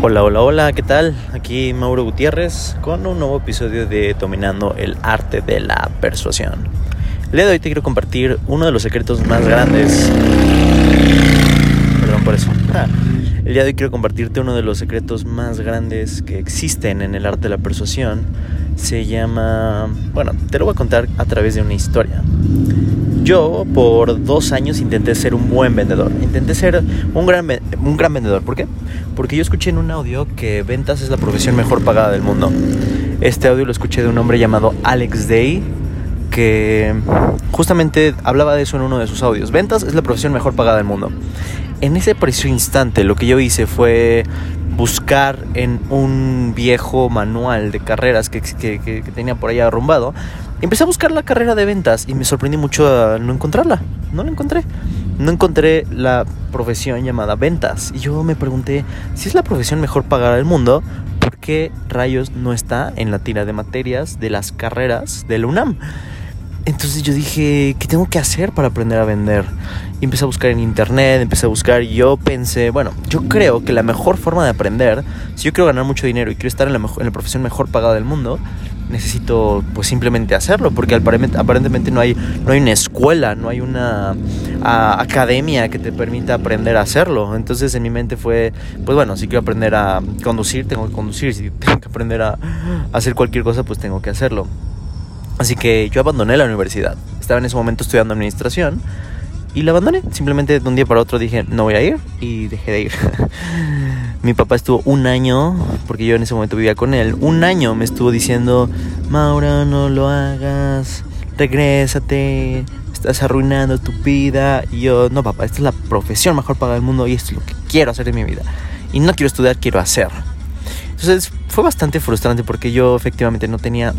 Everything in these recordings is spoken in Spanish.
Hola, hola, hola, ¿qué tal? Aquí Mauro Gutiérrez con un nuevo episodio de Dominando el Arte de la Persuasión. El día de hoy te quiero compartir uno de los secretos más grandes. Perdón por eso. El día de hoy quiero compartirte uno de los secretos más grandes que existen en el arte de la persuasión. Se llama... Bueno, te lo voy a contar a través de una historia. Yo por dos años intenté ser un buen vendedor. Intenté ser un gran, un gran vendedor. ¿Por qué? Porque yo escuché en un audio que ventas es la profesión mejor pagada del mundo. Este audio lo escuché de un hombre llamado Alex Day que justamente hablaba de eso en uno de sus audios. Ventas es la profesión mejor pagada del mundo. En ese preciso instante lo que yo hice fue buscar en un viejo manual de carreras que, que, que, tenía por ahí arrumbado. Empecé a buscar la carrera de ventas y me sorprendí mucho a no encontrarla. No la encontré. No encontré la profesión llamada ventas. Y yo me pregunté, si es la profesión mejor pagada del mundo, ¿por qué rayos no está en la tira de materias de las carreras de la UNAM? Entonces yo dije, ¿qué tengo que hacer para aprender a vender? Empecé a buscar en internet, empecé a buscar y yo pensé, bueno, yo creo que la mejor forma de aprender, si yo quiero ganar mucho dinero y quiero estar en la, en la profesión mejor pagada del mundo, necesito pues simplemente hacerlo, porque aparentemente no hay, no hay una escuela, no hay una academia que te permita aprender a hacerlo. Entonces en mi mente fue, pues bueno, si quiero aprender a conducir, tengo que conducir, si tengo que aprender a hacer cualquier cosa, pues tengo que hacerlo. Así que yo abandoné la universidad. Estaba en ese momento estudiando administración y la abandoné. Simplemente de un día para otro dije, no voy a ir y dejé de ir. Mi papá estuvo un año, porque yo en ese momento vivía con él, un año me estuvo diciendo, Maura, no lo hagas, regrésate, estás arruinando tu vida. Y yo, no papá, esta es la profesión mejor pagada del mundo y esto es lo que quiero hacer en mi vida. Y no quiero estudiar, quiero hacer. Entonces fue bastante frustrante porque yo efectivamente no tenía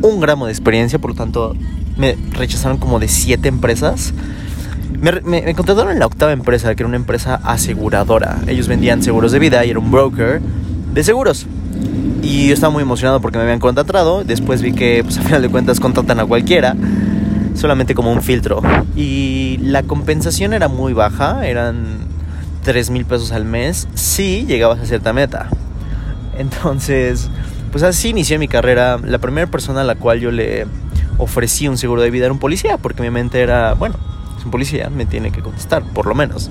un gramo de experiencia, por lo tanto me rechazaron como de siete empresas. Me, me, contrataron en la octava empresa, que era una empresa aseguradora. Ellos vendían seguros de vida y era un broker de seguros. Y yo estaba muy emocionado porque me habían contratado. Después vi que, pues a final de cuentas, contratan a cualquiera, solamente como un filtro. Y la compensación era muy baja, eran 3 mil pesos al mes si llegabas a cierta meta. Entonces, pues así inicié mi carrera. La primera persona a la cual yo le ofrecí un seguro de vida era un policía, porque mi mente era, bueno, es un policía, me tiene que contestar, por lo menos.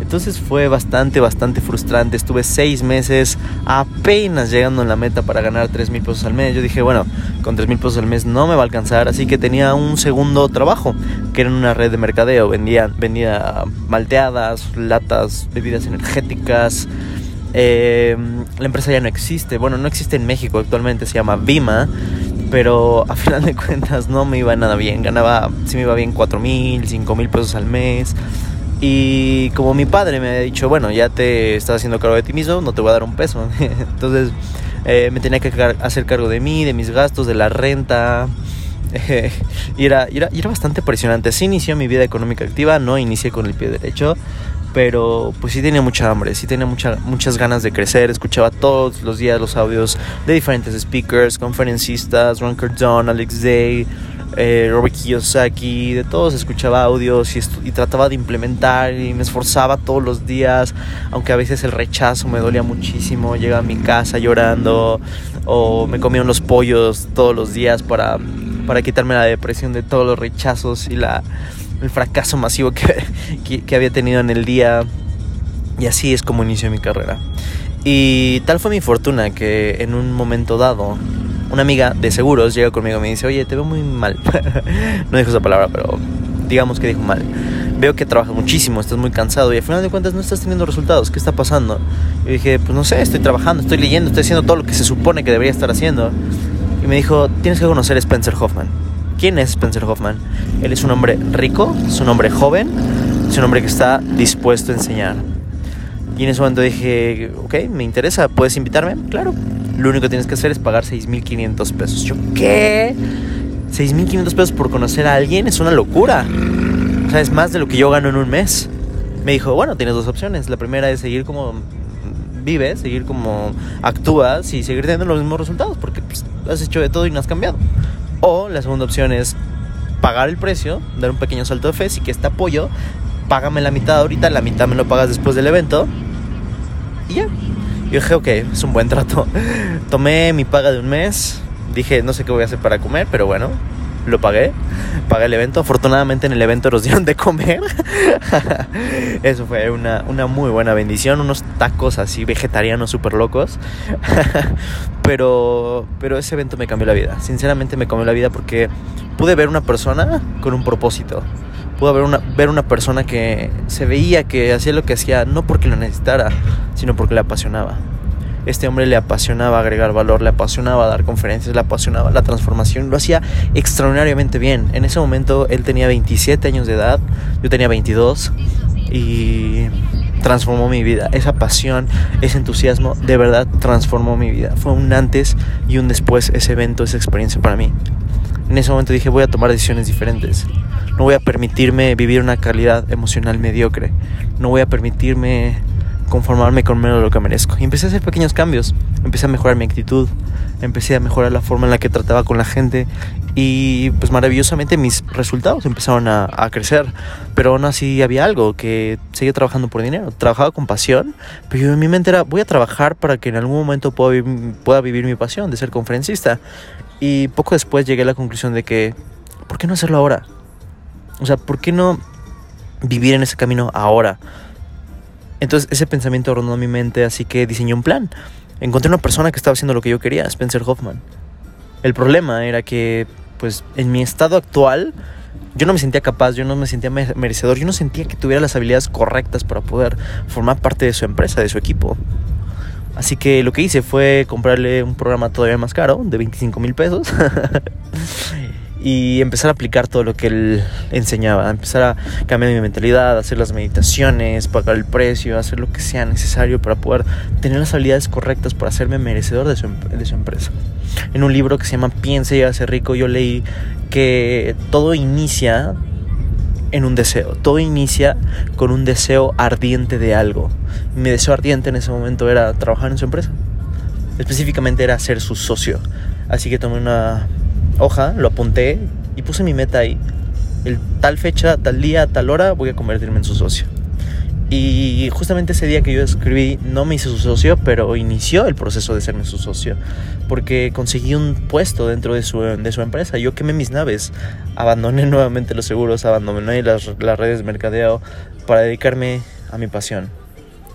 Entonces fue bastante, bastante frustrante. Estuve seis meses apenas llegando en la meta para ganar tres mil pesos al mes. Yo dije, bueno, con tres mil pesos al mes no me va a alcanzar, así que tenía un segundo trabajo, que era en una red de mercadeo. Vendía, vendía malteadas, latas, bebidas energéticas, eh, la empresa ya no existe, bueno, no existe en México actualmente, se llama Vima, pero a final de cuentas no me iba nada bien, ganaba, si me iba bien 4 mil, 5 mil pesos al mes. Y como mi padre me había dicho, bueno, ya te estás haciendo cargo de ti mismo, no te voy a dar un peso. Entonces eh, me tenía que hacer cargo de mí, de mis gastos, de la renta. y, era, y, era, y era bastante presionante. Así inició mi vida económica activa, no inicié con el pie derecho pero pues sí tenía mucha hambre, sí tenía mucha, muchas ganas de crecer, escuchaba todos los días los audios de diferentes speakers, conferencistas, Ron Cardone, Alex Day, eh, Robert Kiyosaki, de todos escuchaba audios y, trataba de implementar y me esforzaba todos los días, aunque a veces el rechazo me dolía muchísimo, llegaba a mi casa llorando o me comía unos pollos todos los días para, para quitarme la depresión de todos los rechazos y la el fracaso masivo que, que, había tenido en el día. Y así es como inició mi carrera. Y tal fue mi fortuna que en un momento dado, una amiga de seguros llega conmigo y me dice, oye, te veo muy mal. no dijo esa palabra, pero digamos que dijo mal. Veo que trabajas muchísimo, estás muy cansado y al final de cuentas no estás teniendo resultados. ¿Qué está pasando? Y dije, pues no sé, estoy trabajando, estoy leyendo, estoy haciendo todo lo que se supone que debería estar haciendo. Y me dijo, tienes que conocer a Spencer Hoffman. ¿Quién es Spencer Hoffman? Él es un hombre rico, es un hombre joven, es un hombre que está dispuesto a enseñar. Y en ese momento dije, ok, me interesa, ¿puedes invitarme? Claro. Lo único que tienes que hacer es pagar 6.500 pesos. Yo, ¿qué? 6.500 pesos por conocer a alguien es una locura. O sea, es más de lo que yo gano en un mes. Me dijo, bueno, tienes dos opciones. La primera es seguir como vives, seguir como actúas y seguir teniendo los mismos resultados, porque pues, has hecho de todo y no has cambiado. O la segunda opción es pagar el precio, dar un pequeño salto de fe, si que este apoyo, págame la mitad ahorita, la mitad me lo pagas después del evento y ya. Y dije, ok, es un buen trato. Tomé mi paga de un mes. Dije, no sé qué voy a hacer para comer, pero bueno, lo pagué. Pagué el evento. Afortunadamente en el evento nos dieron de comer. Eso fue una, una muy buena bendición. Unos tacos así vegetarianos súper locos. pero, pero ese evento me cambió la vida. Sinceramente me cambió la vida porque pude ver una persona con un propósito. Pude ver una, ver una persona que se veía que hacía lo que hacía no porque lo necesitara, sino porque le apasionaba. Este hombre le apasionaba agregar valor, le apasionaba dar conferencias, le apasionaba la transformación, lo hacía extraordinariamente bien. En ese momento él tenía 27 años de edad, yo tenía 22 y transformó mi vida. Esa pasión, ese entusiasmo, de verdad transformó mi vida. Fue un antes y un después ese evento, esa experiencia para mí. En ese momento dije voy a tomar decisiones diferentes. No voy a permitirme vivir una calidad emocional mediocre. No voy a permitirme conformarme con menos de lo que merezco. Y empecé a hacer pequeños cambios. Empecé a mejorar mi actitud, empecé a mejorar la forma en la que trataba con la gente y pues maravillosamente mis resultados empezaron a, crecer. Pero aún así había algo que seguía trabajando por dinero. Trabajaba con pasión, pero yo en mi mente era voy a trabajar para que en algún momento pueda, pueda vivir mi pasión de ser conferencista. Y poco después llegué a la conclusión de que, ¿por qué no hacerlo ahora? O sea, ¿por qué no vivir en ese camino ahora? Entonces ese pensamiento rondó mi mente, así que diseñé un plan. Encontré una persona que estaba haciendo lo que yo quería, Spencer Hoffman. El problema era que, pues, en mi estado actual, yo no me sentía capaz, yo no me sentía merecedor, yo no sentía que tuviera las habilidades correctas para poder formar parte de su empresa, de su equipo. Así que lo que hice fue comprarle un programa todavía más caro, de 25 mil pesos. y empezar a aplicar todo lo que él enseñaba, empezar a cambiar mi mentalidad, hacer las meditaciones, pagar el precio, hacer lo que sea necesario para poder tener las habilidades correctas para hacerme merecedor de su, de su empresa. En un libro que se llama Piense y hace rico, yo leí que todo inicia en un deseo, todo inicia con un deseo ardiente de algo. Mi deseo ardiente en ese momento era trabajar en su empresa, específicamente era ser su socio. Así que tomé una hoja, lo apunté y puse mi meta ahí. El tal fecha, tal día, tal hora voy a convertirme en su socio. Y justamente ese día que yo escribí no me hice su socio, pero inició el proceso de serme su socio. Porque conseguí un puesto dentro de su, de su empresa. Yo quemé mis naves, abandoné nuevamente los seguros, abandoné las, las redes de mercadeo para dedicarme a mi pasión.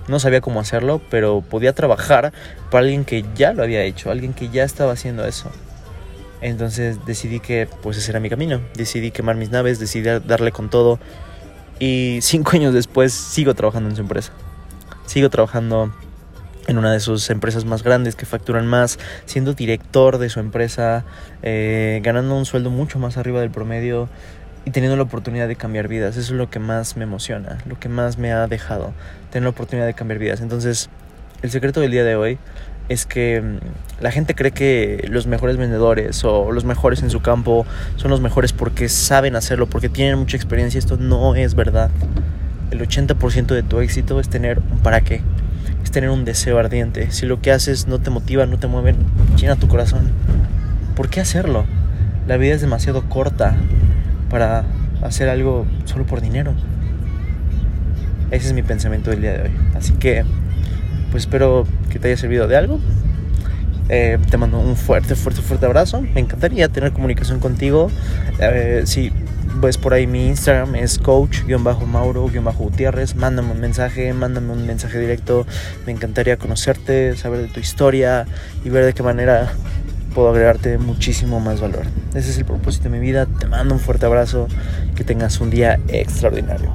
No sabía cómo hacerlo, pero podía trabajar para alguien que ya lo había hecho, alguien que ya estaba haciendo eso. Entonces decidí que pues ese era mi camino. Decidí quemar mis naves, decidí darle con todo. Y cinco años después sigo trabajando en su empresa. Sigo trabajando en una de sus empresas más grandes que facturan más, siendo director de su empresa, eh, ganando un sueldo mucho más arriba del promedio y teniendo la oportunidad de cambiar vidas. Eso es lo que más me emociona, lo que más me ha dejado, tener la oportunidad de cambiar vidas. Entonces, el secreto del día de hoy es que mm, la gente cree que los mejores vendedores o los mejores en su campo son los mejores porque saben hacerlo, porque tienen mucha experiencia. Esto no es verdad. El 80% de tu éxito es tener un para qué, es tener un deseo ardiente. Si lo que haces no te motiva, no te mueve, llena tu corazón. ¿Por qué hacerlo? La vida es demasiado corta para hacer algo solo por dinero. Ese es mi pensamiento del día de hoy. Así que pues espero que te haya servido de algo. Eh, te mando un fuerte, fuerte, fuerte abrazo. Me encantaría tener comunicación contigo. Eh, si ves por ahí mi Instagram es coach-mauro-gutiérrez. Mándame un mensaje, mándame un mensaje directo. Me encantaría conocerte, saber de tu historia y ver de qué manera puedo agregarte muchísimo más valor. Ese es el propósito de mi vida. Te mando un fuerte abrazo. Que tengas un día extraordinario.